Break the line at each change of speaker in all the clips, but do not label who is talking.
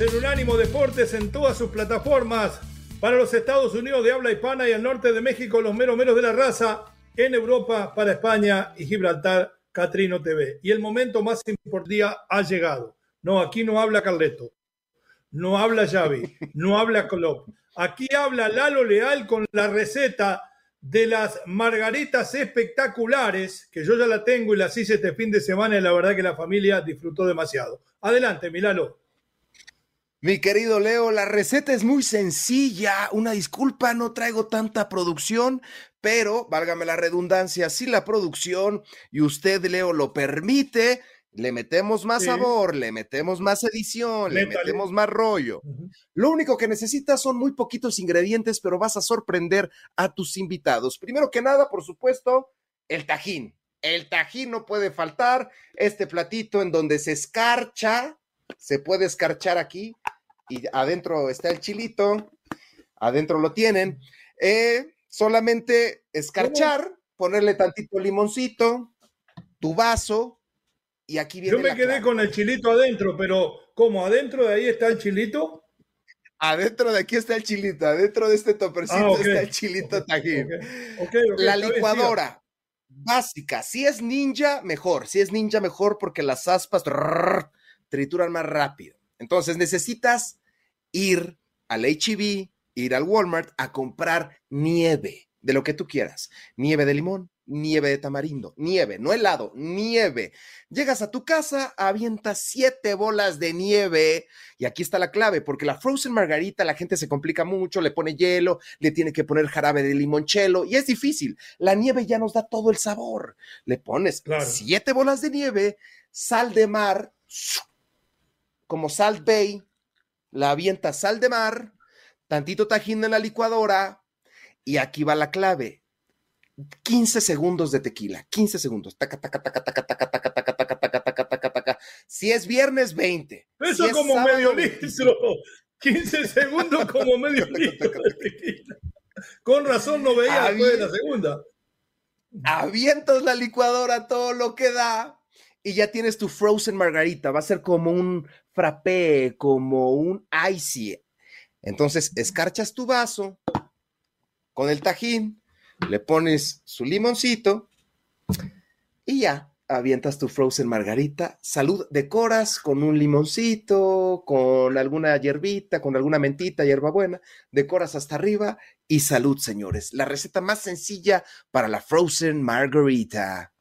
En Unánimo Deportes en todas sus plataformas. Para los Estados Unidos de habla hispana y al norte de México, los meros meros de la raza. En Europa, para España y Gibraltar, Catrino TV. Y el momento más importante ha llegado. No, aquí no habla Carleto. No habla Xavi. No habla Klopp. Aquí habla Lalo Leal con la receta de las margaritas espectaculares, que yo ya la tengo y las hice este fin de semana y la verdad que la familia disfrutó demasiado. Adelante, Milalo.
Mi querido Leo, la receta es muy sencilla. Una disculpa, no traigo tanta producción, pero válgame la redundancia, si la producción y usted, Leo, lo permite, le metemos más sabor, le metemos más edición, le metemos más rollo. Lo único que necesitas son muy poquitos ingredientes, pero vas a sorprender a tus invitados. Primero que nada, por supuesto, el tajín. El tajín no puede faltar. Este platito en donde se escarcha se puede escarchar aquí y adentro está el chilito, adentro lo tienen. Eh, solamente escarchar, ponerle tantito limoncito, tu vaso y aquí viene.
Yo me quedé con el chilito adentro, pero ¿cómo? ¿Adentro de ahí está el chilito?
Adentro de aquí está el chilito, adentro de este topercito ah, está el chilito tajín. la licuadora básica, si es ninja, mejor. Si es ninja, mejor porque las aspas trituran más rápido. Entonces necesitas ir al HEB, ir al Walmart a comprar nieve de lo que tú quieras. Nieve de limón, nieve de tamarindo, nieve, no helado, nieve. Llegas a tu casa, avientas siete bolas de nieve y aquí está la clave, porque la frozen margarita la gente se complica mucho, le pone hielo, le tiene que poner jarabe de limonchelo y es difícil. La nieve ya nos da todo el sabor. Le pones siete bolas de nieve, sal de mar, como Salt Bay, la avienta sal de mar, tantito tajín en la licuadora y aquí va la clave. 15 segundos de tequila, 15 segundos. Taca, taca, taca, taca, taca, taca, taca, taca, taca, taca, taca, taca. Si es viernes, 20.
Eso
si
como medio litro. 15 segundos como medio litro de tequila. Con razón no veía después de la segunda.
Avientas la licuadora todo lo que da y ya tienes tu frozen margarita. Va a ser como un frappé, como un icy. Entonces, escarchas tu vaso con el tajín, le pones su limoncito y ya avientas tu frozen margarita. Salud, decoras con un limoncito, con alguna hierbita, con alguna mentita, hierbabuena, decoras hasta arriba y salud, señores. La receta más sencilla para la frozen margarita.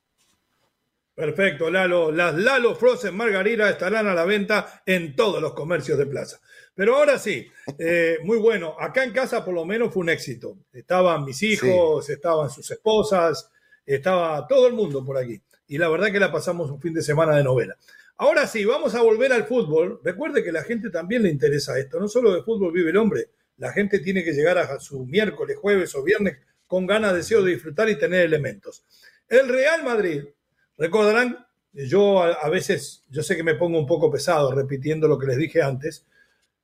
Perfecto, Lalo. Las Lalo Frozen Margarita estarán a la venta en todos los comercios de plaza. Pero ahora sí, eh, muy bueno. Acá en casa por lo menos fue un éxito. Estaban mis hijos, estaban sus esposas, estaba todo el mundo por aquí. Y la verdad que la pasamos un fin de semana de novela. Ahora sí, vamos a volver al fútbol. Recuerde que a la gente también le interesa esto. No solo de fútbol vive el hombre. La gente tiene que llegar a su miércoles, jueves o viernes con ganas, deseo de disfrutar y tener elementos. El Real Madrid Recordarán, yo a, veces, yo sé que me pongo un poco pesado repitiendo lo que les dije antes,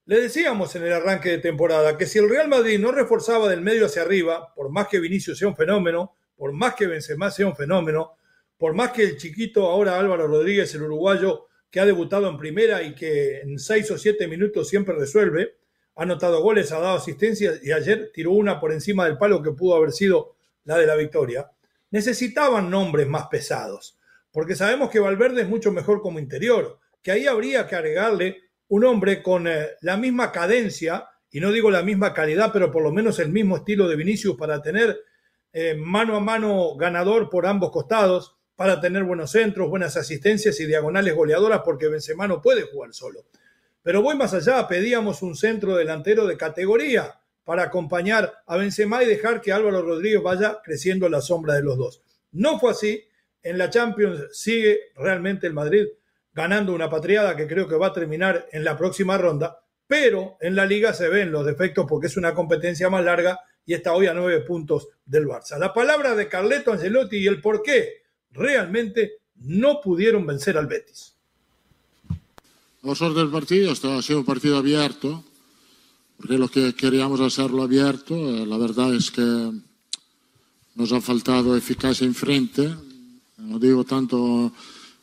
le decíamos en el arranque de temporada que si el Real Madrid no reforzaba del medio hacia arriba, por más que Vinicius sea un fenómeno, por más que Benzema sea un fenómeno, por más que el chiquito ahora Álvaro Rodríguez, el uruguayo que ha debutado en primera y que en seis o siete minutos siempre resuelve, ha anotado goles, ha dado asistencias y ayer tiró una por encima del palo que pudo haber sido la de la victoria, necesitaban nombres más pesados porque sabemos que Valverde es mucho mejor como interior, que ahí habría que agregarle un hombre con eh, la misma cadencia, y no digo la misma calidad, pero por lo menos el mismo estilo de Vinicius para tener eh, mano a mano ganador por ambos costados, para tener buenos centros, buenas asistencias y diagonales goleadoras, porque Benzema no puede jugar solo. Pero voy más allá, pedíamos un centro delantero de categoría para acompañar a Benzema y dejar que Álvaro Rodríguez vaya creciendo en la sombra de los dos. No fue así. En la Champions sigue realmente el Madrid ganando una patriada que creo que va a terminar en la próxima ronda, pero en la liga se ven los defectos porque es una competencia más larga y está hoy a nueve puntos del Barça. La palabra de Carleto Ancelotti y el por qué realmente no pudieron vencer al Betis.
Vosotros del partido, ha sido un partido abierto, porque lo que queríamos hacerlo abierto, eh, la verdad es que nos ha faltado eficacia en frente, no digo tanto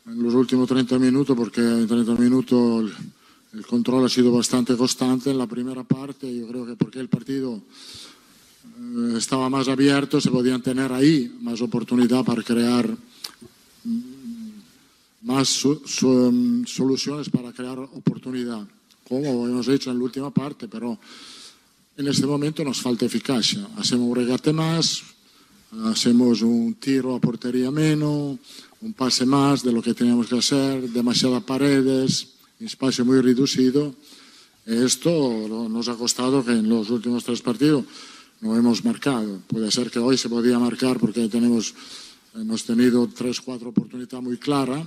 en los últimos 30 minutos, porque en 30 minutos el, control ha sido bastante constante en la primera parte, yo creo que porque el partido eh, estaba más abierto, se podían tener ahí más oportunidad para crear mm, más soluciones para crear oportunidad, como hemos hecho en la última parte, pero en este momento nos falta eficacia. Hacemos un regate más, hacemos un tiro a portería menos, un pase más de lo que teníamos que hacer, demasiadas paredes, espacio muy reducido. Esto nos ha costado que en los últimos tres partidos no hemos marcado. Puede ser que hoy se podía marcar porque tenemos, hemos tenido tres, cuatro oportunidades muy claras,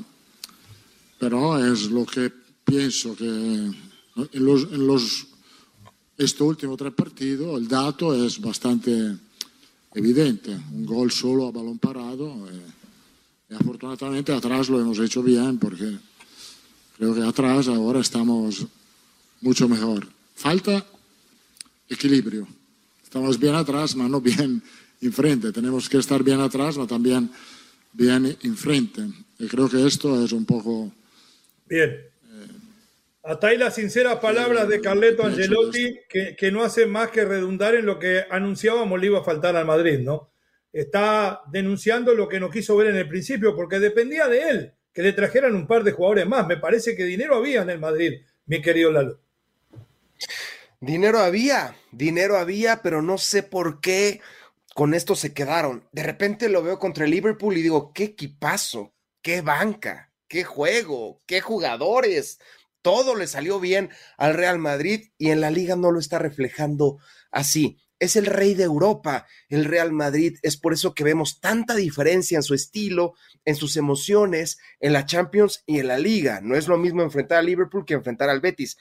pero es lo que pienso que en los, en los estos últimos tres partidos el dato es bastante evidente. Un gol solo a balón parado. Eh, y afortunadamente atrás lo hemos hecho bien porque creo que atrás ahora estamos mucho mejor. Falta equilibrio. Estamos bien atrás, pero no bien enfrente. Tenemos que estar bien atrás, pero también bien enfrente. Y creo que esto es un poco...
Bien. Hasta ahí las sinceras palabras de Carleto Angelotti, que, que, no hace más que redundar en lo que anunciábamos le iba a faltar al Madrid, ¿no? Está denunciando lo que no quiso ver en el principio, porque dependía de él que le trajeran un par de jugadores más. Me parece que dinero había en el Madrid, mi querido Lalo.
Dinero había, dinero había, pero no sé por qué con esto se quedaron. De repente lo veo contra el Liverpool y digo, qué equipazo, qué banca, qué juego, qué jugadores. Todo le salió bien al Real Madrid y en la liga no lo está reflejando así. Es el rey de Europa, el Real Madrid. Es por eso que vemos tanta diferencia en su estilo, en sus emociones, en la Champions y en la liga. No es lo mismo enfrentar al Liverpool que enfrentar al Betis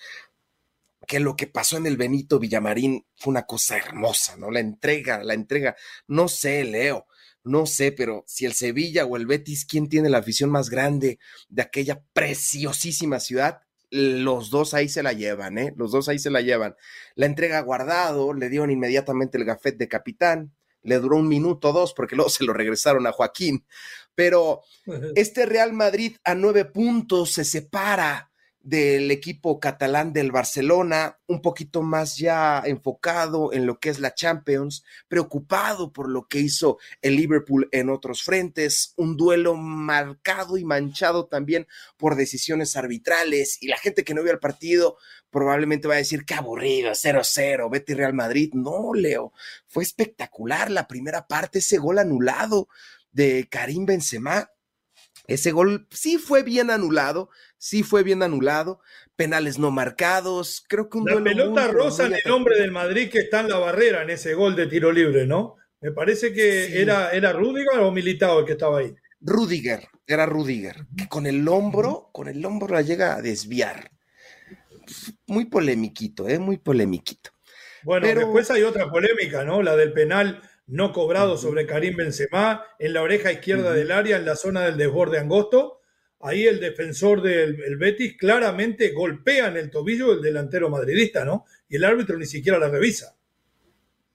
que lo que pasó en el Benito Villamarín fue una cosa hermosa, ¿no? La entrega, la entrega, no sé, Leo, no sé, pero si el Sevilla o el Betis, ¿quién tiene la afición más grande de aquella preciosísima ciudad? Los dos ahí se la llevan, ¿eh? Los dos ahí se la llevan. La entrega guardado, le dieron inmediatamente el gafet de capitán, le duró un minuto o dos porque luego se lo regresaron a Joaquín. Pero este Real Madrid a nueve puntos se separa del equipo catalán del Barcelona, un poquito más ya enfocado en lo que es la Champions, preocupado por lo que hizo el Liverpool en otros frentes, un duelo marcado y manchado también por decisiones arbitrales y la gente que no vio el partido probablemente va a decir qué aburrido, 0-0, vete Real Madrid. No, Leo, fue espectacular la primera parte, ese gol anulado de Karim Benzema ese gol sí fue bien anulado, sí fue bien anulado, penales no marcados, creo que un
La pelota rosa en el nombre del Madrid que está en la barrera en ese gol de tiro libre, ¿no? Me parece que era, era Rudiger o Militao el que estaba ahí.
Rudiger, era Rudiger, que con el hombro, con el hombro la llega a desviar. Muy polemiquito, ¿eh? Muy polemiquito.
Bueno, después hay otra polémica, ¿no? La del penal no cobrado sobre Karim Benzema en la oreja izquierda del área en la zona del desborde angosto. Ahí el defensor del Betis claramente golpea en el tobillo el delantero madridista, ¿no? Y el árbitro ni siquiera la revisa.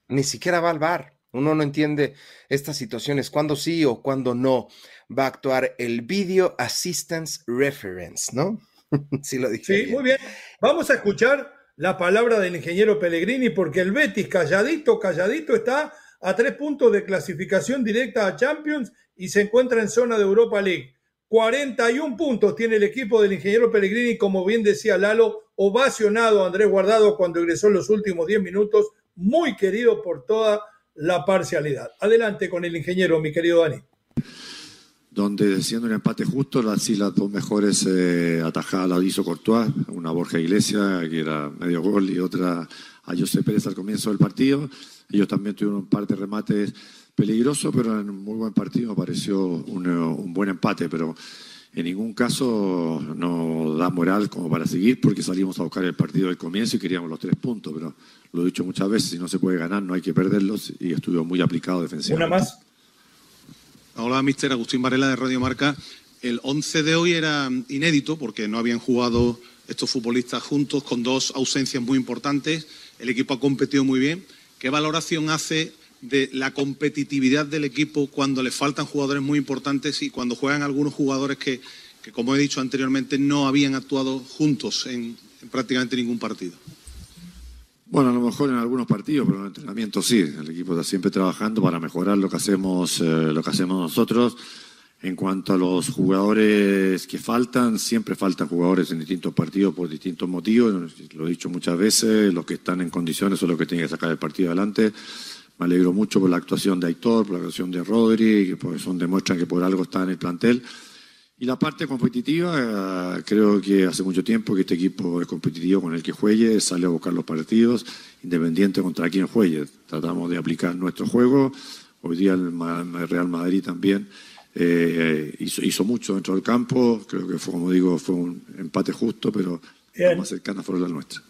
Ni siquiera va al bar. Uno no entiende estas situaciones, cuándo sí o cuándo no va a actuar el Video Assistance Reference, ¿no?
sí, lo dije. Sí, muy bien. Vamos a escuchar la palabra del ingeniero Pellegrini porque el Betis calladito, calladito está a tres puntos de clasificación directa a Champions y se encuentra en zona de Europa League. 41 puntos tiene el equipo del ingeniero Pellegrini, como bien decía Lalo, ovacionado Andrés Guardado cuando ingresó en los últimos 10 minutos, muy querido por toda la parcialidad. Adelante con el ingeniero, mi querido Dani.
donde siendo un empate justo, las, las dos mejores eh, atajadas las hizo Courtois, una Borja Iglesia, que era medio gol, y otra a José Pérez al comienzo del partido. Ellos también tuvieron un par de remates peligrosos, pero en un muy buen partido me pareció un, un buen empate, pero en ningún caso nos da moral como para seguir, porque salimos a buscar el partido del comienzo y queríamos los tres puntos, pero lo he dicho muchas veces, si no se puede ganar no hay que perderlos, y estuvo muy aplicado defensivamente.
Una más.
Hola, mister Agustín Varela de Radio Marca. El 11 de hoy era inédito porque no habían jugado estos futbolistas juntos con dos ausencias muy importantes. El equipo ha competido muy bien. ¿Qué valoración hace de la competitividad del equipo cuando le faltan jugadores muy importantes y cuando juegan algunos jugadores que, como he dicho anteriormente, no habían actuado juntos en, prácticamente ningún partido?
Bueno, a lo mejor en algunos partidos, pero en el entrenamiento sí. El equipo está siempre trabajando para mejorar lo que hacemos, eh, lo que hacemos nosotros. En cuanto a los jugadores que faltan, siempre faltan jugadores en distintos partidos por distintos motivos. Lo he dicho muchas veces, los que están en condiciones son los que tienen que sacar el partido adelante. Me alegro mucho por la actuación de Aitor, por la actuación de Rodri, que pues son, demuestran que por algo está en el plantel. Y la parte competitiva, creo que hace mucho tiempo que este equipo es competitivo con el que juegue, sale a buscar los partidos, independiente contra quién juegue. Tratamos de aplicar nuestro juego. Hoy día el Real Madrid también eh, hizo, hizo, mucho dentro del campo. Creo que fue, como digo, fue un empate justo, pero la más cercana fue la nuestra.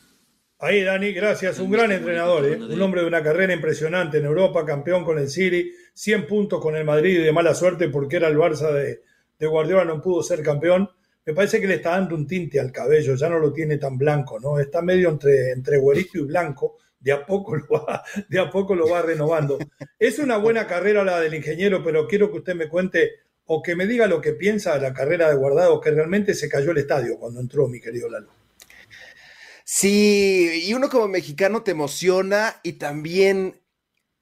Ahí, Dani, gracias. Un gran entrenador, ¿eh? un hombre de una carrera impresionante en Europa, campeón con el City, 100 puntos con el Madrid y de mala suerte porque era el Barça de, de Guardiola no pudo ser campeón, me parece que le está dando un tinte al cabello, ya no lo tiene tan blanco, ¿no? Está medio entre, entre güerito y blanco, de a poco lo va, de a poco lo va renovando. Es una buena carrera la del ingeniero, pero quiero que usted me cuente o que me diga lo que piensa de la carrera de Guardado, que realmente se cayó el estadio cuando entró mi querido Lalo.
Sí, y uno como mexicano te emociona y también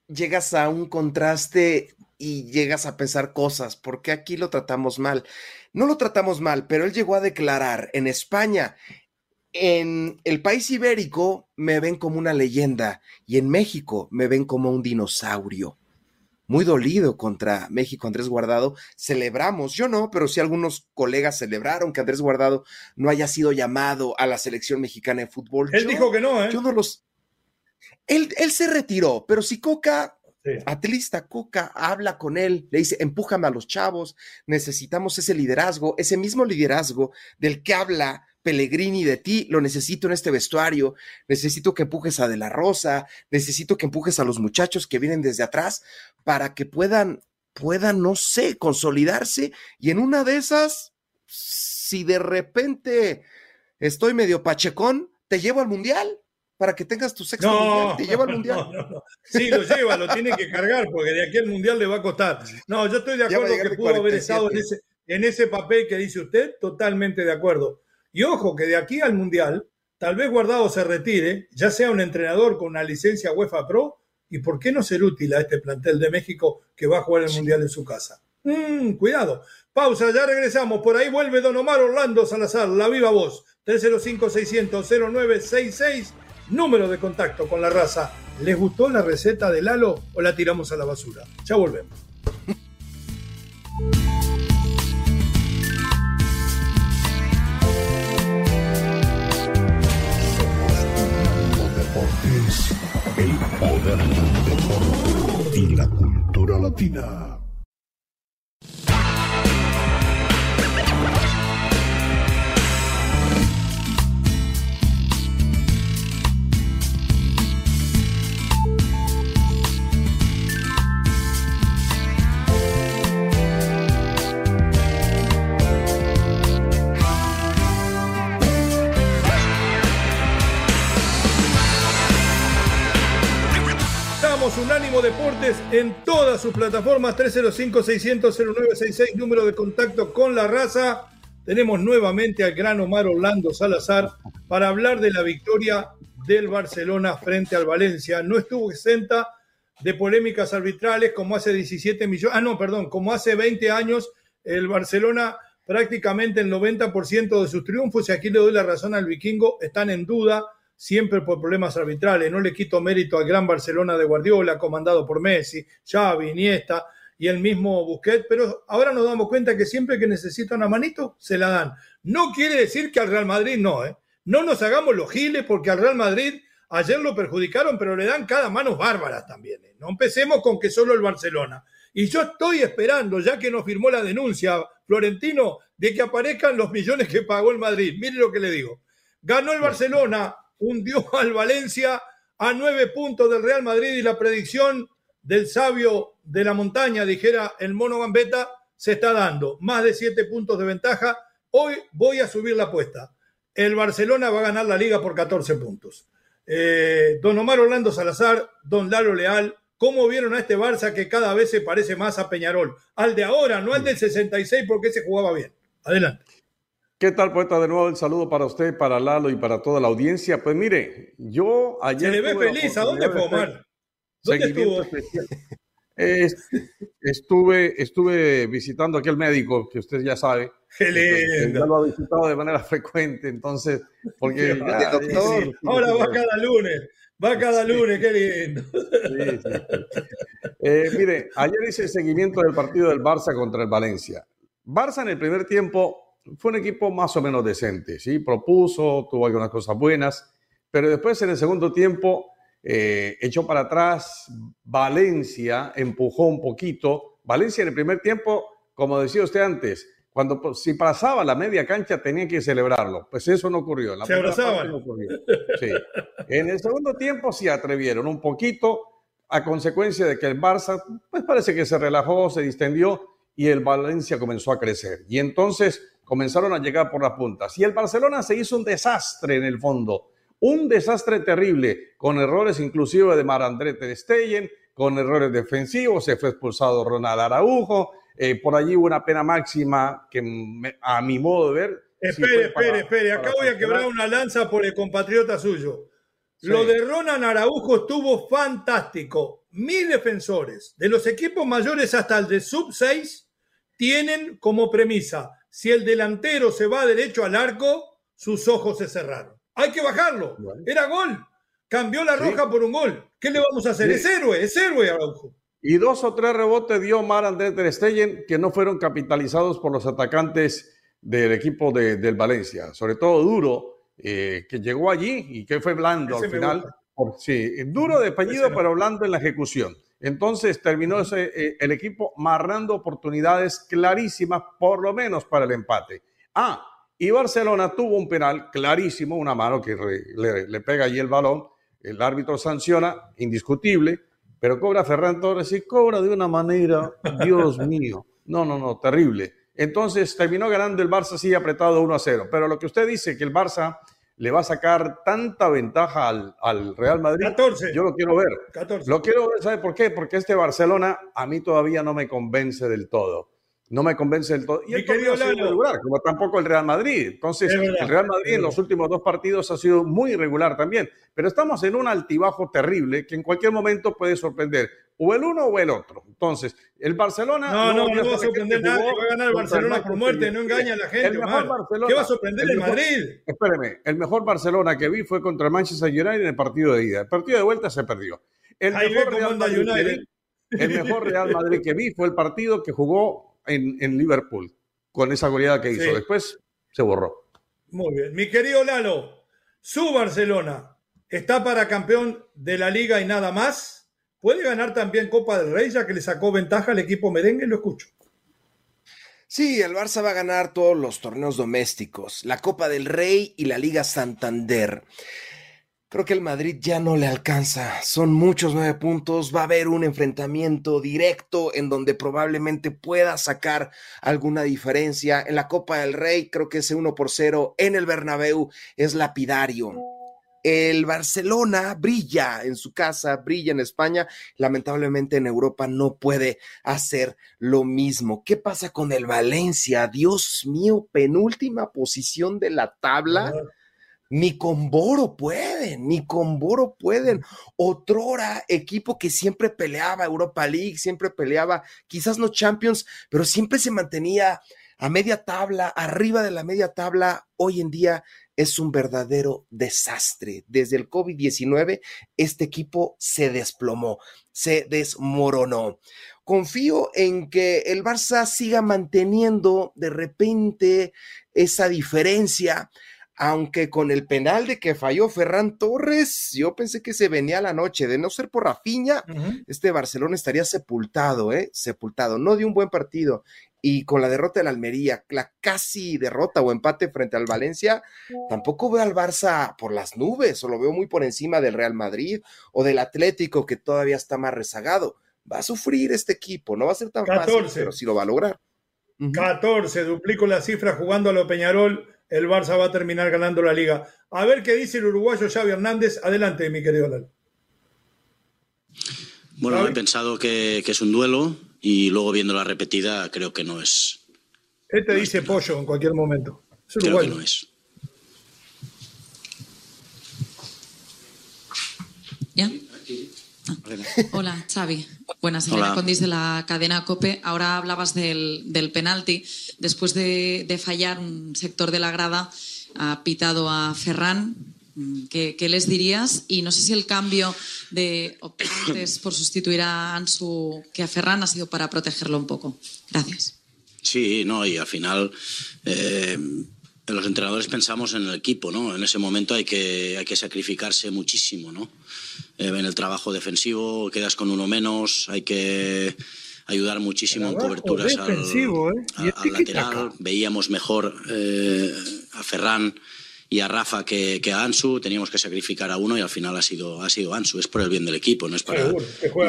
llegas a un contraste y llegas a pensar cosas, porque aquí lo tratamos mal. No lo tratamos mal, pero él llegó a declarar en España, en el país ibérico me ven como una leyenda y en México me ven como un dinosaurio. Muy dolido contra México, Andrés Guardado. Celebramos, yo no, pero sí algunos colegas celebraron que Andrés Guardado no haya sido llamado a la selección mexicana de fútbol.
Él dijo que no, ¿eh?
Yo no los. Él, él se retiró, pero si Coca Atlista Coca habla con él, le dice, empújame a los chavos, necesitamos ese liderazgo, ese mismo liderazgo del que habla Pellegrini de ti, lo necesito en este vestuario, necesito que empujes a De la Rosa, necesito que empujes a los muchachos que vienen desde atrás para que puedan, puedan, no sé, consolidarse y en una de esas, si de repente estoy medio pachecón, te llevo al mundial para que tengas tu sexto mundial. Te lleva al mundial. No,
sí, lo lleva, lo tiene que cargar, porque de aquí al mundial le va a costar. No, yo estoy de acuerdo que pudo haber estado en ese, en ese papel que dice usted, totalmente de acuerdo. Y ojo, que de aquí al mundial, tal vez Guardado se retire, ya sea un entrenador con una licencia UEFA Pro, y por qué no ser útil a este plantel de México que va a jugar el mundial en su casa. Mm, cuidado. Pausa, ya regresamos. Por ahí vuelve Don Omar Orlando Salazar, la viva voz. 305-600-0966 número de contacto con la raza. ¿Les gustó la receta de Lalo o la tiramos a la basura? Ya volvemos.
el poder del y la cultura latina.
Unánimo Deportes en todas sus plataformas 305-600-0966, número de contacto con la raza. Tenemos nuevamente al gran Omar Orlando Salazar para hablar de la victoria del Barcelona frente al Valencia. No estuvo exenta de polémicas arbitrales como hace 17 millones, ah no, perdón, como hace 20 años el Barcelona prácticamente el 90% de sus triunfos, y aquí le doy la razón al vikingo, están en duda siempre por problemas arbitrales. No le quito mérito al gran Barcelona de Guardiola, comandado por Messi, Xavi, Iniesta, y el mismo Busquets, pero ahora nos damos cuenta que siempre que necesita una manito, se la dan. No quiere decir que al Real Madrid no, ¿eh? No nos hagamos los giles porque al Real Madrid ayer lo perjudicaron, pero le dan cada manos bárbaras también. ¿eh? No empecemos con que solo el Barcelona. Y yo estoy esperando, ya que nos firmó la denuncia, Florentino, de que aparezcan los millones que pagó el Madrid. Mire lo que le digo. Ganó el Barcelona, hundió al Valencia a nueve puntos del Real Madrid y la predicción del sabio de la montaña, dijera el mono Gambetta, se está dando. Más de siete puntos de ventaja. Hoy voy a subir la apuesta. El Barcelona va a ganar la liga por 14 puntos. Eh, don Omar Orlando Salazar, don Lalo Leal, ¿cómo vieron a este Barça que cada vez se parece más a Peñarol? Al de ahora, no al del 66 porque se jugaba bien. Adelante.
¿Qué tal, poeta? De nuevo el saludo para usted, para Lalo y para toda la audiencia. Pues mire, yo ayer.
Se le ve feliz. ¿A dónde fue, Omar? ¿Dónde estuvo?
estuve, estuve visitando a aquel médico que usted ya sabe.
Qué
Ya lo ha visitado de manera frecuente, entonces, porque.
doctor, ahora va cada lunes. Va cada lunes, qué lindo.
Eh, mire, ayer hice el seguimiento del partido del Barça contra el Valencia. Barça en el primer tiempo fue un equipo más o menos decente, ¿sí? Propuso, tuvo algunas cosas buenas, pero después en el segundo tiempo eh, echó para atrás, Valencia empujó un poquito. Valencia en el primer tiempo, como decía usted antes, cuando si pasaba la media cancha tenía que celebrarlo. Pues eso no ocurrió.
En la Se abrazaban. No
sí. En el segundo tiempo sí atrevieron un poquito a consecuencia de que el Barça, pues parece que se relajó, se distendió y el Valencia comenzó a crecer. Y entonces comenzaron a llegar por las puntas. Y el Barcelona se hizo un desastre en el fondo, un desastre terrible, con errores inclusive de Marandré Ter Stegen, con errores defensivos, se fue expulsado Ronald Araujo, eh, por allí hubo una pena máxima que a mi modo de ver...
Espere, espere, espere, acá voy a quebrar una lanza por el compatriota suyo. Lo de Ronald Araujo estuvo fantástico. Mis defensores, de los equipos mayores hasta el de sub 6, tienen como premisa, si el delantero se va derecho al arco, sus ojos se cerraron. Hay que bajarlo. Era gol. Cambió la roja por un gol. ¿Qué le vamos a hacer? Es héroe, es héroe Araujo.
Y dos o tres rebotes dio Mar Andrés Ter Stegen que no fueron capitalizados por los atacantes del equipo de, del Valencia. Sobre todo Duro, eh, que llegó allí y que fue blando al final. sí, duro de apellido, pero blando en la ejecución. Entonces terminó eh, el equipo marrando oportunidades clarísimas, por lo menos para el empate. Ah, y Barcelona tuvo un penal clarísimo, una mano que le, pega allí el balón, el árbitro sanciona, indiscutible, pero cobra Ferran Torres y cobra de una manera, Dios mío, no, no, no, terrible. Entonces terminó ganando el Barça así apretado 1 a 0. Pero lo que usted dice que el Barça le va a sacar tanta ventaja al, Real Madrid.
14.
Yo lo quiero ver. 14. Lo quiero ver, ¿sabe por qué? Porque este Barcelona a mí todavía no me convence del todo. No me convence del todo. Y el querido irregular, como tampoco el Real Madrid. Entonces, el Real Madrid en los últimos dos partidos ha sido muy irregular también. Pero estamos en un altibajo terrible que en cualquier momento puede sorprender o el uno o el otro. Entonces, el Barcelona.
No, no, no, va a sorprender nadie. Va a ganar el Barcelona por muerte, no engaña a la gente. El ¿Qué va a sorprender el, Madrid?
Espéreme, el mejor Barcelona que vi fue contra el Manchester United en el partido de ida. El partido de vuelta se perdió. El mejor, Real Madrid, el mejor Real Madrid que vi fue el partido que jugó en, en Liverpool, con esa goleada que hizo. Después se borró.
Muy bien. Mi querido Lalo, su Barcelona está para campeón de la liga y nada más. ¿Puede ganar también Copa del Rey ya que le sacó ventaja al equipo merengue? Lo escucho.
Sí, el Barça va a ganar todos los torneos domésticos, la Copa del Rey y la Liga Santander. Creo que el Madrid ya no le alcanza. Son muchos nueve puntos. Va a haber un enfrentamiento directo en donde probablemente pueda sacar alguna diferencia. En la Copa del Rey creo que ese 1 por 0 en el Bernabéu es lapidario. El Barcelona brilla en su casa, brilla en España, lamentablemente en Europa no puede hacer lo mismo. ¿Qué pasa con el Valencia? Dios mío, penúltima posición de la tabla. Ni con Boro pueden, ni con Boro pueden. Otrora equipo que siempre peleaba Europa League, siempre peleaba, quizás no Champions, pero siempre se mantenía a media tabla, arriba de la media tabla. Hoy en día es un verdadero desastre. Desde el COVID-19, este equipo se desplomó, se desmoronó. confío en que el Barça siga manteniendo de repente esa diferencia aunque con el penal de que falló Ferran Torres, yo pensé que se venía la noche, de no ser por Rafiña, este Barcelona estaría sepultado, ¿eh? Sepultado, no de un buen partido. Y con la derrota la Almería, la casi derrota o empate frente al Valencia, tampoco veo al Barça por las nubes, o lo veo muy por encima del Real Madrid o del Atlético, que todavía está más rezagado. Va a sufrir este equipo, no va a ser tan fácil, pero sí lo va a lograr.
14, duplico la cifra jugando a lo Peñarol el Barça va a terminar ganando la liga. A ver qué dice el uruguayo Xavi Hernández. Adelante, mi querido Lalo.
Bueno, he pensado que, es un duelo y luego viendo la repetida creo que no es.
Este dice pollo en cualquier momento.
Es creo que no es.
¿Ya? Hola, Xavi. Buenas, Elena Condis de la cadena COPE. Ahora hablabas del, del penalti. Después de, fallar un sector de la grada, ha pitado a Ferran. ¿Qué, les dirías? Y no sé si el cambio de optantes por sustituir a Ansu que a Ferran ha sido para protegerlo un poco. Gracias.
Sí, no, y al final eh, los entrenadores pensamos en el equipo, ¿no? En ese momento hay que, hay que sacrificarse muchísimo, ¿no? Eh, en el trabajo defensivo quedas con uno menos, hay que ayudar muchísimo en coberturas al, ¿eh? lateral. Veíamos mejor eh, a Ferran y a Rafa que, a Ansu, teníamos que sacrificar a uno y al final ha sido, ha sido Ansu. Es por el bien del equipo, no es para,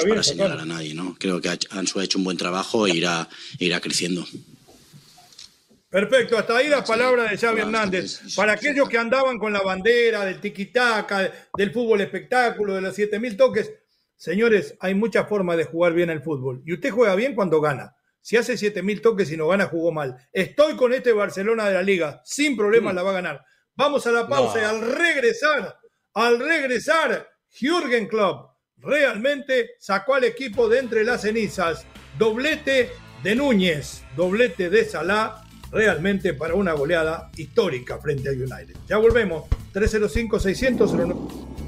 para señalar a nadie. ¿no? Creo que Ansu ha hecho un buen trabajo e irá, irá creciendo.
Perfecto, hasta ahí la palabra de Xavi Hernández. Para aquellos que andaban con la bandera del tiquitaca, del fútbol espectáculo, de los 7000 toques, señores, hay muchas formas de jugar bien el fútbol. Y usted juega bien cuando gana. Si hace 7000 toques y no gana, jugó mal. Estoy con este Barcelona de la liga, sin problemas mm. la va a ganar. Vamos a la pausa y al regresar, al regresar, Jürgen Klopp realmente sacó al equipo de entre las cenizas. Doblete de Núñez, doblete de Salah realmente para una goleada histórica frente a United. Ya volvemos, 305-600.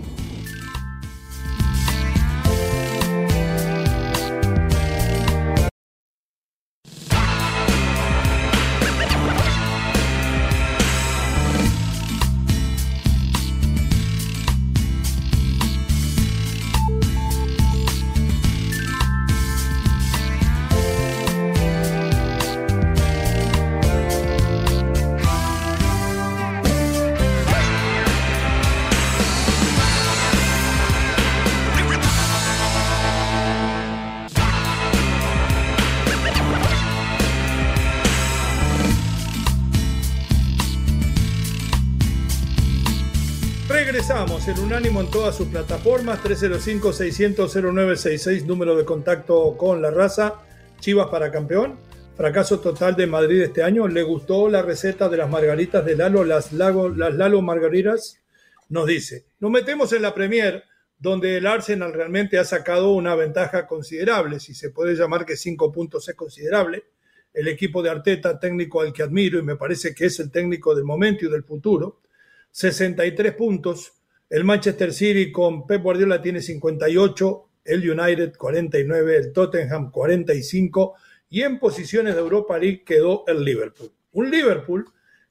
El unánimo en todas sus plataformas, 305-600-0966, número de contacto con la raza, Chivas para campeón, fracaso total de Madrid este año, le gustó la receta de las margaritas de Lalo, las, Lago, las Lalo Margaritas, nos dice, nos metemos en la Premier, donde el Arsenal realmente ha sacado una ventaja considerable, si se puede llamar que cinco puntos es considerable, el equipo de Arteta, técnico al que admiro y me parece que es el técnico del momento y del futuro, 63 puntos, el Manchester City con Pep Guardiola tiene 58, el United 49, el Tottenham 45 y en posiciones de Europa League quedó el Liverpool. Un Liverpool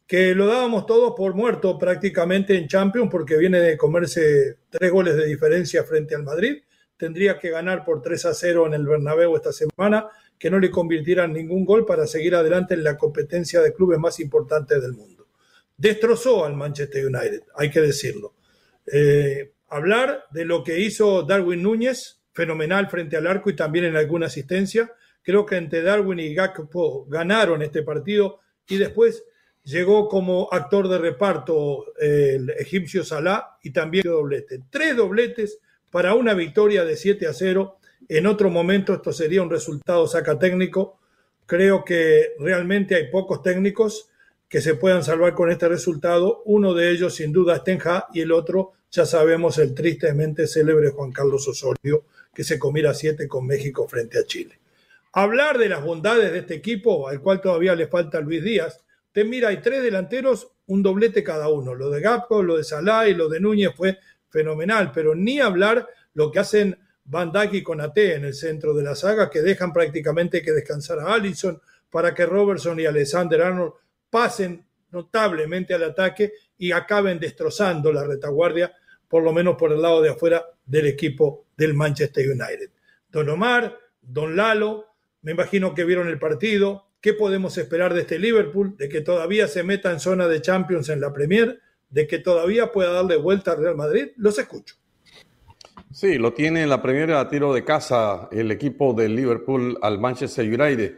que lo dábamos todos por muerto prácticamente en Champions porque viene de comerse tres goles de diferencia frente al Madrid. Tendría que ganar por 3 a 0 en el Bernabéu esta semana, que no le convirtieran ningún gol para seguir adelante en la competencia de clubes más importantes del mundo. Destrozó al Manchester United, hay que decirlo. Eh, hablar de lo que hizo Darwin Núñez, fenomenal frente al arco y también en alguna asistencia. Creo que entre Darwin y Gakpo ganaron este partido y después llegó como actor de reparto el egipcio Salah y también doblete. Tres dobletes para una victoria de 7 a 0. En otro momento esto sería un resultado saca técnico. Creo que realmente hay pocos técnicos que se puedan salvar con este resultado. Uno de ellos sin duda es Tenja y el otro ya sabemos el tristemente célebre Juan Carlos Osorio que se comiera siete con México frente a Chile. Hablar de las bondades de este equipo, al cual todavía le falta Luis Díaz, te mira, hay tres delanteros, un doblete cada uno. Lo de Gapco, lo de Salah y lo de Núñez fue fenomenal, pero ni hablar lo que hacen Van Dijk y Conate en el centro de la saga, que dejan prácticamente que descansar a Allison para que Robertson y Alexander Arnold pasen notablemente al ataque y acaben destrozando la retaguardia, por lo menos por el lado de afuera del equipo del Manchester United. Don Omar, Don Lalo, me imagino que vieron el partido. ¿Qué podemos esperar de este Liverpool? De que todavía se meta en zona de Champions en la Premier, de que todavía pueda darle vuelta al Real Madrid. Los escucho.
Sí, lo tiene en la primera a tiro de casa el equipo del Liverpool al Manchester United.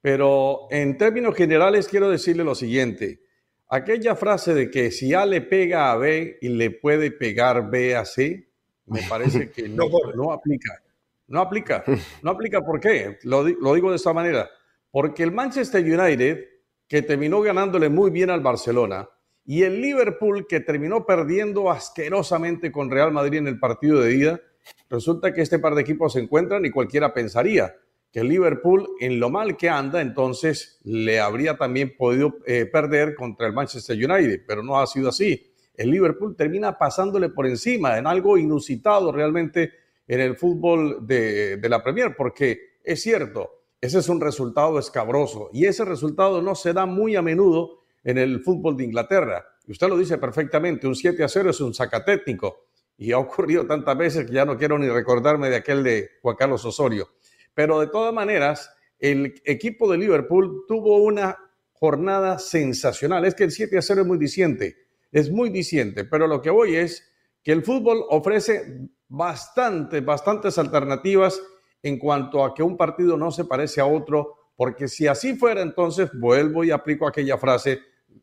Pero en términos generales quiero decirle lo siguiente. Aquella frase de que si A le pega a B y le puede pegar B a C, me parece que no, no aplica. No aplica. No aplica, ¿por qué? Lo, lo, digo de esta manera. Porque el Manchester United, que terminó ganándole muy bien al Barcelona, y el Liverpool, que terminó perdiendo asquerosamente con Real Madrid en el partido de ida, resulta que este par de equipos se encuentran y cualquiera pensaría que el Liverpool, en lo mal que anda, entonces le habría también podido eh, perder contra el Manchester United, pero no ha sido así. El Liverpool termina pasándole por encima en algo inusitado realmente en el fútbol de, la Premier, porque es cierto, ese es un resultado escabroso y ese resultado no se da muy a menudo en el fútbol de Inglaterra. Y usted lo dice perfectamente, un 7 a 0 es un sacatécnico y ha ocurrido tantas veces que ya no quiero ni recordarme de aquel de Juan Carlos Osorio. Pero de todas maneras, el equipo de Liverpool tuvo una jornada sensacional. Es que el 7 a 0 es muy diciente, es muy diciente, pero lo que voy es que el fútbol ofrece bastantes, bastantes alternativas en cuanto a que un partido no se parece a otro, porque si así fuera, entonces vuelvo y aplico aquella frase,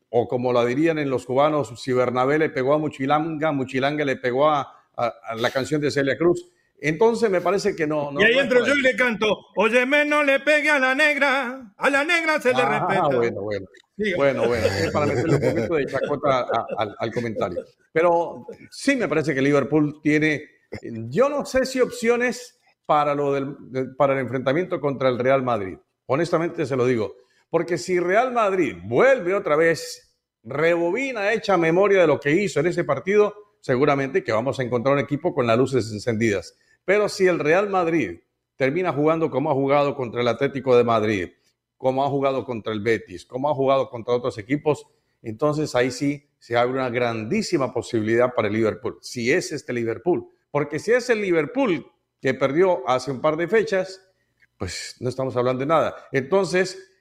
o como la dirían en los cubanos, si Bernabé le pegó a Muchilanga, Muchilanga le pegó a, la canción de Celia Cruz. Entonces me parece que no.
y ahí entro yo y le canto, óyeme, no le pegue a la negra, a la negra se le ah, respeta.
Bueno, bueno. Bueno, bueno, es para meterle un poquito de chacota al comentario. Pero sí me parece que Liverpool tiene yo no sé si opciones para, lo del, para el enfrentamiento contra el Real Madrid. Honestamente se lo digo. Porque si Real Madrid vuelve otra vez, rebobina, hecha memoria de lo que hizo en ese partido, seguramente que vamos a encontrar un equipo con las luces encendidas. Pero si el Real Madrid termina jugando como ha jugado contra el Atlético de Madrid, como ha jugado contra el Betis, como ha jugado contra otros equipos, entonces ahí sí se abre una grandísima posibilidad para el Liverpool. Si es este Liverpool, porque si es el Liverpool que perdió hace un par de fechas, pues no estamos hablando de nada. Entonces,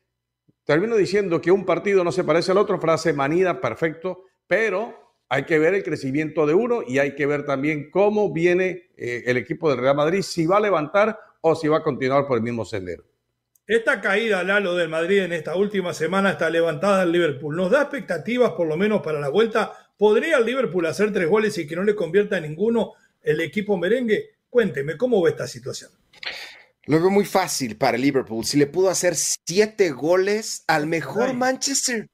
termino diciendo que un partido no se parece al otro, frase manida, perfecto, pero hay que ver el crecimiento de uno y hay que ver también cómo viene eh, el equipo del Real Madrid, si va a levantar o si va a continuar por el mismo sendero.
Esta caída, Lalo, del Madrid en esta última semana está levantada el Liverpool. ¿Nos da expectativas por lo menos para la vuelta? ¿Podría el Liverpool hacer tres goles y que no le convierta en ninguno el equipo merengue. Cuénteme, ¿cómo ve esta situación?
Lo veo muy fácil para Liverpool. Si le pudo hacer siete goles al mejor Manchester.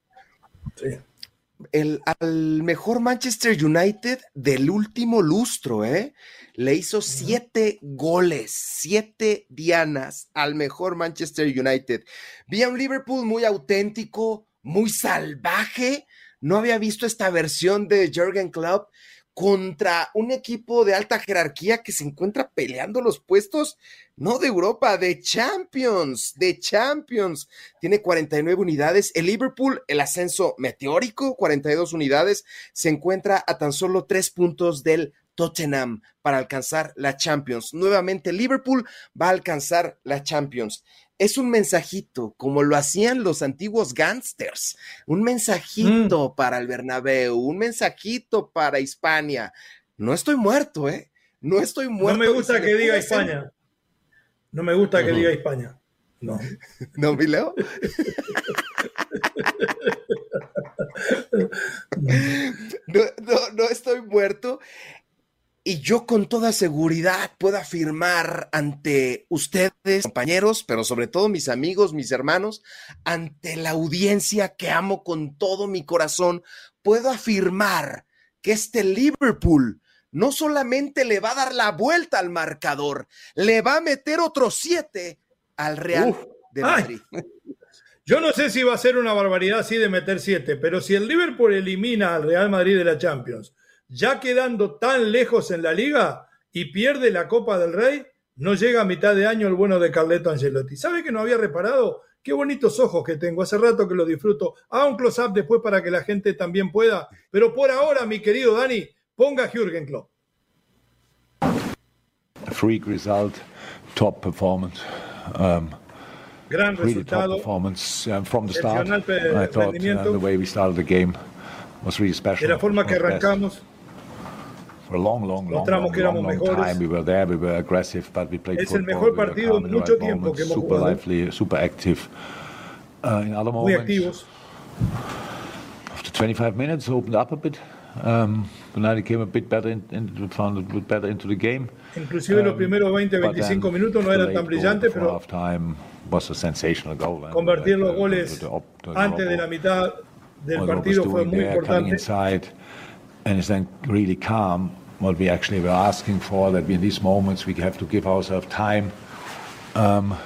El, al mejor Manchester United del último lustro, ¿eh? Le hizo siete goles, siete dianas al mejor Manchester United. Vi a un Liverpool muy auténtico, muy salvaje. No había visto esta versión de Jürgen Klopp contra un equipo de alta jerarquía que se encuentra peleando los puestos, no de Europa, de Champions, de Champions. Tiene 49 unidades. El Liverpool, el ascenso meteórico, 42 unidades, se encuentra a tan solo tres puntos del Tottenham para alcanzar la Champions. Nuevamente, Liverpool va a alcanzar la Champions es un mensajito, como lo hacían los antiguos gangsters, un mensajito mm. para el Bernabéu, un mensajito para Hispania. No estoy muerto, ¿eh? No estoy muerto.
No me gusta que diga España. No me gusta que diga España. No.
¿No, Mileo? no, no, no estoy muerto. Y yo con toda seguridad puedo afirmar ante ustedes, compañeros, pero sobre todo mis amigos, mis hermanos, ante la audiencia que amo con todo mi corazón, puedo afirmar que este Liverpool no solamente le va a dar la vuelta al marcador, le va a meter otros siete al Real de Madrid.
Yo no sé si va a ser una barbaridad así de meter siete, pero si el Liverpool elimina al Real Madrid de la Champions, ya quedando tan lejos en la liga y pierde la Copa del Rey, no llega a mitad de año el bueno de Carleto Angelotti. ¿Sabe que no había reparado? Qué bonitos ojos que tengo, hace rato que lo disfruto. Haga un close-up después para que la gente también pueda. Pero por ahora, mi querido Dani, ponga Jürgen Klopp.
freak result, top performance. Um,
Gran
really
resultado.
top performance um, from the start. I thought uh, the way we started the game was really special.
De la forma que arrancamos.
For a long, long, long, long, long, long time we were there, we were aggressive, but we played
es
football.
el mejor
we
partido
calm
en mucho
right
tiempo que
moments,
hemos
super
jugado.
lively, super active. Uh, in other
Muy
moments,
activos.
after 25 minutes, opened up a bit. Um, United came a bit better, in, in, found a bit better into the game.
Inclusive los
Um,
primeros 20,
but
25
then
minutos no eran tan brillantes, pero
halftime was a sensational goal. and
convertir los goles
the- the op- the
antes de la mitad del partido fue muy importante.
inside, and is then really calm. What we actually were asking for, that we, in these moments we have to give ourselves time um,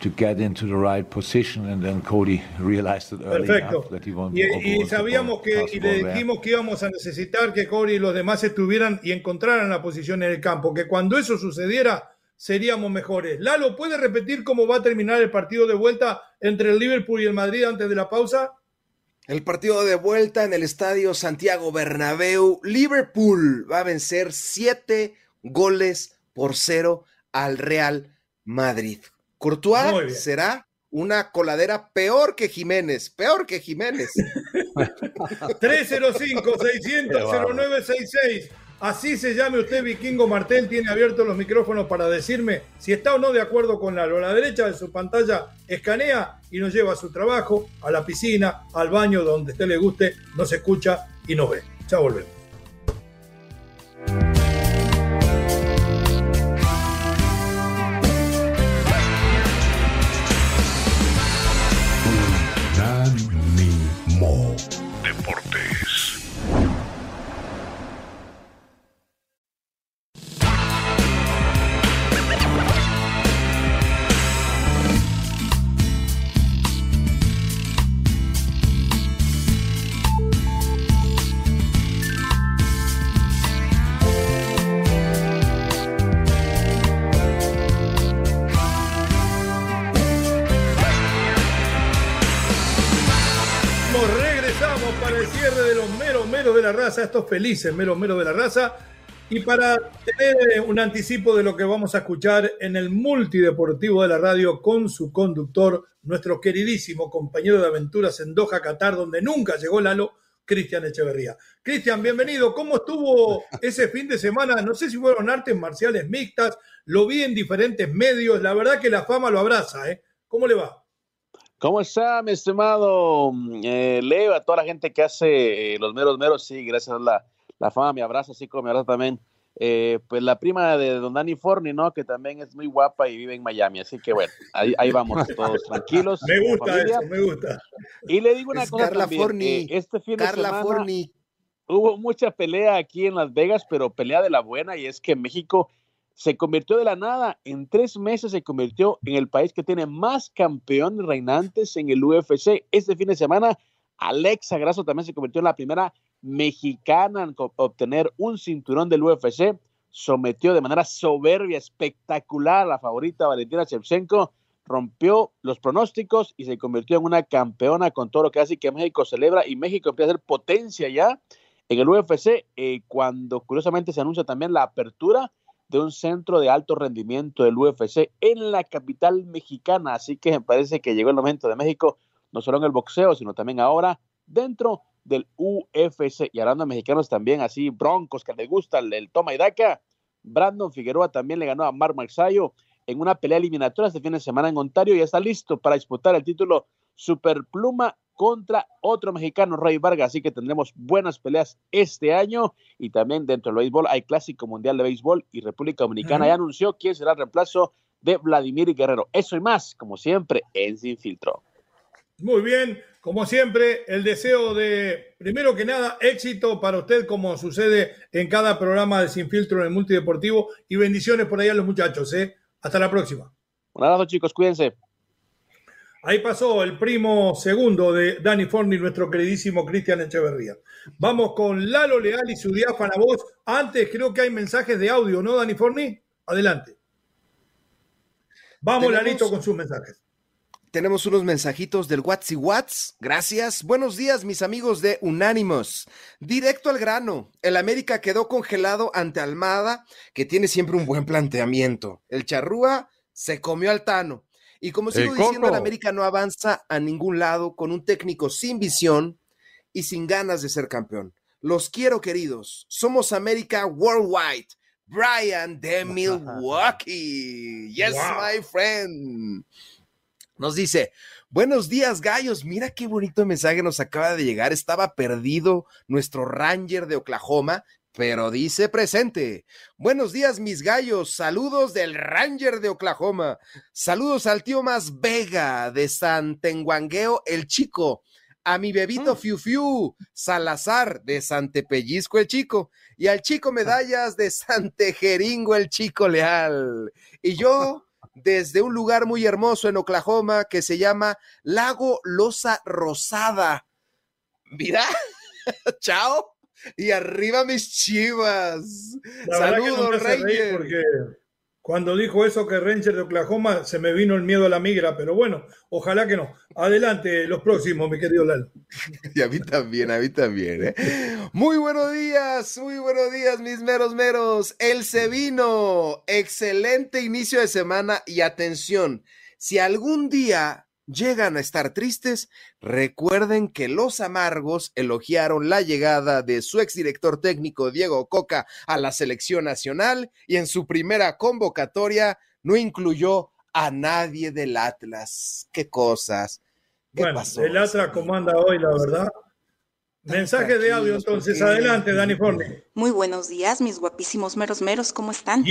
to get into the right position, and then Cody realized it early
Perfecto.
enough that he wanted
Y,
to
y sabíamos que, y le dijimos que íbamos a necesitar que Corey y los demás estuvieran y encontraran la posición en el campo, que cuando eso sucediera seríamos mejores. Lalo, ¿puede repetir cómo va a terminar el partido de vuelta entre el Liverpool y el Madrid antes de la pausa?
El partido de vuelta en el estadio Santiago Bernabéu. Liverpool va a vencer siete goles por cero al Real Madrid. Courtois será una coladera peor que Jiménez, peor que Jiménez.
305-600-0966. Así se llame usted, Vikingo Martel, tiene abiertos los micrófonos para decirme si está o no de acuerdo con Lalo. A la derecha de su pantalla escanea y nos lleva a su trabajo, a la piscina, al baño, donde usted le guste, nos escucha y nos ve. Ya volvemos. Raza, estos felices meros meros de la raza, y para tener un anticipo de lo que vamos a escuchar en el multideportivo de la radio con su conductor, nuestro queridísimo compañero de aventuras en Doha, Qatar, donde nunca llegó Lalo, Cristian Echeverría. Cristian, bienvenido. ¿Cómo estuvo ese fin de semana? No sé si fueron artes marciales mixtas, lo vi en diferentes medios, la verdad que la fama lo abraza, ¿eh? ¿Cómo le va?
¿Cómo está, mi estimado eh, Leo? A toda la gente que hace eh, los meros meros, sí, gracias a la, la fama, me abraza, así como me abraza también. eh, pues la prima de don Dani Forni, ¿no? Que también es muy guapa y vive en Miami. Así que bueno, ahí, ahí vamos todos tranquilos.
Me gusta eso, me gusta.
Y le digo una
Es
cosa
Carla
también,
Forni,
eh, este fin de
Carla
semana
Forni.
hubo mucha pelea aquí en Las Vegas, pero pelea de la buena, y es que México se convirtió de la nada, en tres meses se convirtió en el país que tiene más campeones reinantes en el UFC. Este fin de semana, Alexa Grasso también se convirtió en la primera mexicana en obtener un cinturón del UFC. Sometió de manera soberbia, espectacular a la favorita Valentina Shevchenko, rompió los pronósticos y se convirtió en una campeona con todo lo que hace que México celebra y México empieza a ser potencia ya en el UFC eh, cuando curiosamente se anuncia también la apertura de un centro de alto rendimiento del UFC en la capital mexicana. Así que me parece que llegó el momento de México, no solo en el boxeo, sino también ahora dentro del UFC. Y hablando de mexicanos también, así broncos que les gusta el, el toma y daca. Brandon Figueroa también le ganó a Mark Marzayo en una pelea eliminatoria este fin de semana en Ontario y está listo para disputar el título Superpluma contra otro mexicano, Rey Vargas. Así que tendremos buenas peleas este año y también dentro del béisbol hay Clásico Mundial de Béisbol y República Dominicana ya anunció quién será el reemplazo de Vladimir Guerrero. Eso y más, como siempre, en Sin Filtro.
Muy bien, como siempre, el deseo de, primero que nada, éxito para usted, como sucede en cada programa de Sin Filtro en el Multideportivo, y bendiciones por ahí a los muchachos. ¿eh? Hasta la próxima.
Un abrazo, chicos, cuídense.
Ahí pasó el primo segundo de Dani Forni, nuestro queridísimo Cristian Echeverría. Vamos con Lalo Leal y su diáfana voz. Antes creo que hay mensajes de audio, ¿no, Dani Forni? Adelante. Vamos, Lalito, con sus mensajes.
Tenemos unos mensajitos del WhatsApp Whats. Gracias. Buenos días, mis amigos de Unánimos. Directo al grano. El América quedó congelado ante Almada, que tiene siempre un buen planteamiento. El Charrúa se comió al Tano. Y como sigo diciendo, el América no avanza a ningún lado con un técnico sin visión y sin ganas de ser campeón. Los quiero, queridos. Somos América Worldwide. Brian de Milwaukee. Yes, my friend. Nos dice, buenos días gallos, mira qué bonito mensaje nos acaba de llegar. Estaba perdido nuestro Ranger de Oklahoma, pero dice presente. Buenos días mis gallos, saludos del Ranger de Oklahoma. Saludos al tío más Vega de Santenguangueo, el chico a mi bebito mm. Fiu Fiu Salazar de Santepellisco el Chico y al Chico Medallas de Santejeringo el Chico Leal. Y yo desde un lugar muy hermoso en Oklahoma que se llama Lago Losa Rosada. Mira, chao. Y arriba mis chivas. Saludos,
Porque cuando dijo eso que Ranger de Oklahoma se me vino el miedo a la migra, pero bueno, ojalá que no. Adelante, los próximos, mi querido Lalo.
Y a mí también, a mí también. ¿eh? Muy buenos días, muy buenos días, mis meros meros. El Sevino, excelente inicio de semana y atención, si algún día llegan a estar tristes, recuerden que los amargos elogiaron la llegada de su exdirector técnico Diego Coca a la selección nacional y en su primera convocatoria no incluyó a nadie del Atlas. Qué cosas.
¿Qué bueno, pasó? El Atlas comanda hoy, la verdad. Mensaje de audio, entonces. Adelante, Dani Forni.
Muy buenos días, mis guapísimos meros meros. ¿Cómo están?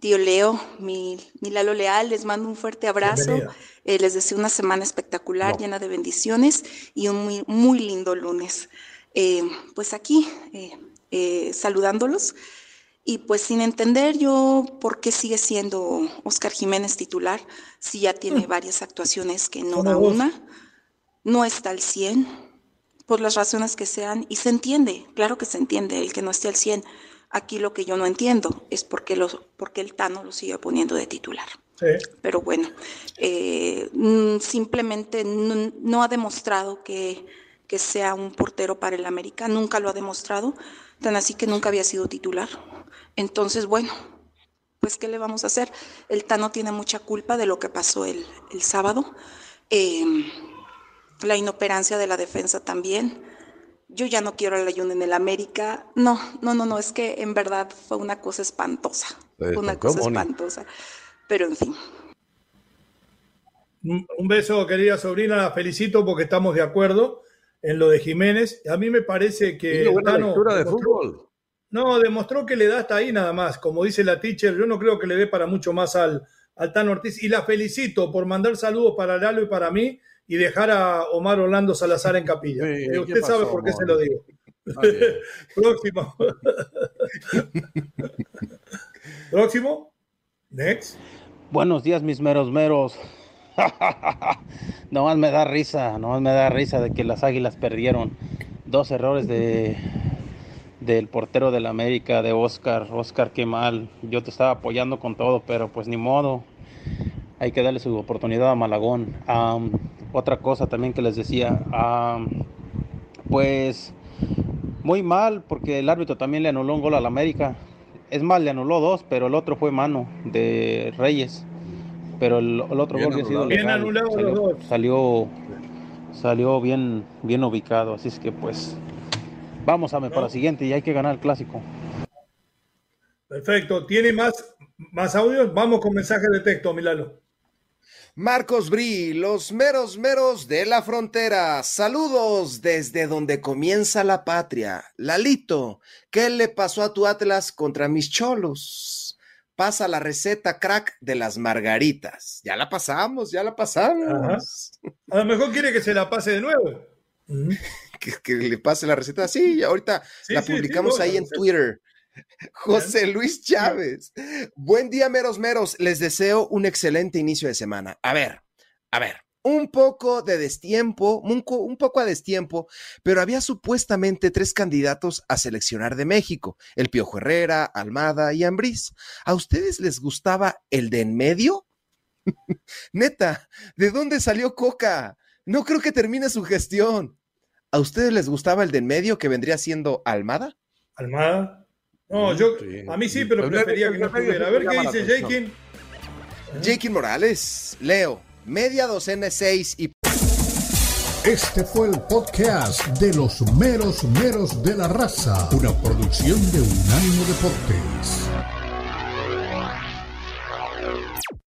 Tío Leo, mi, mi, Lalo Leal, les mando un fuerte abrazo. Eh, les deseo una semana espectacular, llena de bendiciones y un muy, muy lindo lunes. Eh, pues aquí, eh, saludándolos. Y pues sin entender yo por qué sigue siendo Oscar Jiménez titular, si ya tiene mm. varias actuaciones que no da una, no está al 100 por las razones que sean, y se entiende, claro que se entiende, el que no esté al 100. Aquí lo que yo no entiendo es por qué, los, el Tano lo sigue poniendo de titular. Pero bueno, eh, mm, simplemente no, ha demostrado que, que sea un portero para el América, nunca lo ha demostrado, tan así que nunca había sido titular. Entonces, bueno, pues ¿qué le vamos a hacer? El Tano tiene mucha culpa de lo que pasó el, el sábado. Eh, la inoperancia de la defensa también. Yo ya no quiero el ayuno en el América. No, no, no, no, es que en verdad fue una cosa espantosa. Fue una cosa espantosa. Pero en fin.
Un beso, querida sobrina, la felicito porque estamos de acuerdo en lo de Jiménez. A mí me parece que.
Buena lectura de fútbol.
No, demostró que le da hasta ahí nada más. Como dice la teacher, yo no creo que le dé para mucho más al, al Tano Ortiz. Y la felicito por mandar saludos para Lalo y para mí y dejar a Omar Orlando Salazar en capilla. Eh, usted sabe por qué se lo digo. Próximo. Próximo. Next.
Buenos días, mis meros meros. nomás me da risa, nomás me da risa de que las águilas perdieron. Dos errores de del portero del América, de Oscar. Oscar, qué mal. Yo te estaba apoyando con todo, pero pues ni modo. Hay que darle su oportunidad a Malagón otra cosa también que les decía, pues muy mal porque el árbitro también le anuló un gol al América. Es más, le anuló dos, pero el otro fue mano de Reyes. Pero el, otro gol había sido legal. Salió, salió, salió, bien, bien ubicado. Así es que pues vamos a ver para la siguiente y hay que ganar el clásico.
Perfecto. ¿Tiene más, más audios? Vamos con mensaje de texto, Milano.
Marcos Bri, los meros meros de la frontera. Saludos desde donde comienza la patria. Lalito, ¿qué le pasó a tu Atlas contra mis cholos? Pasa la receta crack de las margaritas. Ya la pasamos, ya la pasamos.
A lo mejor quiere que se la pase de nuevo.
que, le pase la receta. Sí, ahorita la publicamos ahí en Twitter. José Luis Chávez. Buen día, meros meros. Les deseo un excelente inicio de semana. A ver, a ver, un poco de destiempo, un, poco a destiempo, pero había supuestamente tres candidatos a seleccionar de México: el Piojo Herrera, Almada y Ambriz. ¿A ustedes les gustaba el de en medio? Neta, ¿de dónde salió Coca? No creo que termine su gestión. ¿A ustedes les gustaba el de en medio que vendría siendo Almada?
¿Almada? No, yo, a mí sí, pero prefería que no estuviera. A ver qué dice Jakin.
Jakin Morales, Leo, media docena seis y...
Este fue el podcast de los meros meros de la raza, una producción de Unánimo Deportes.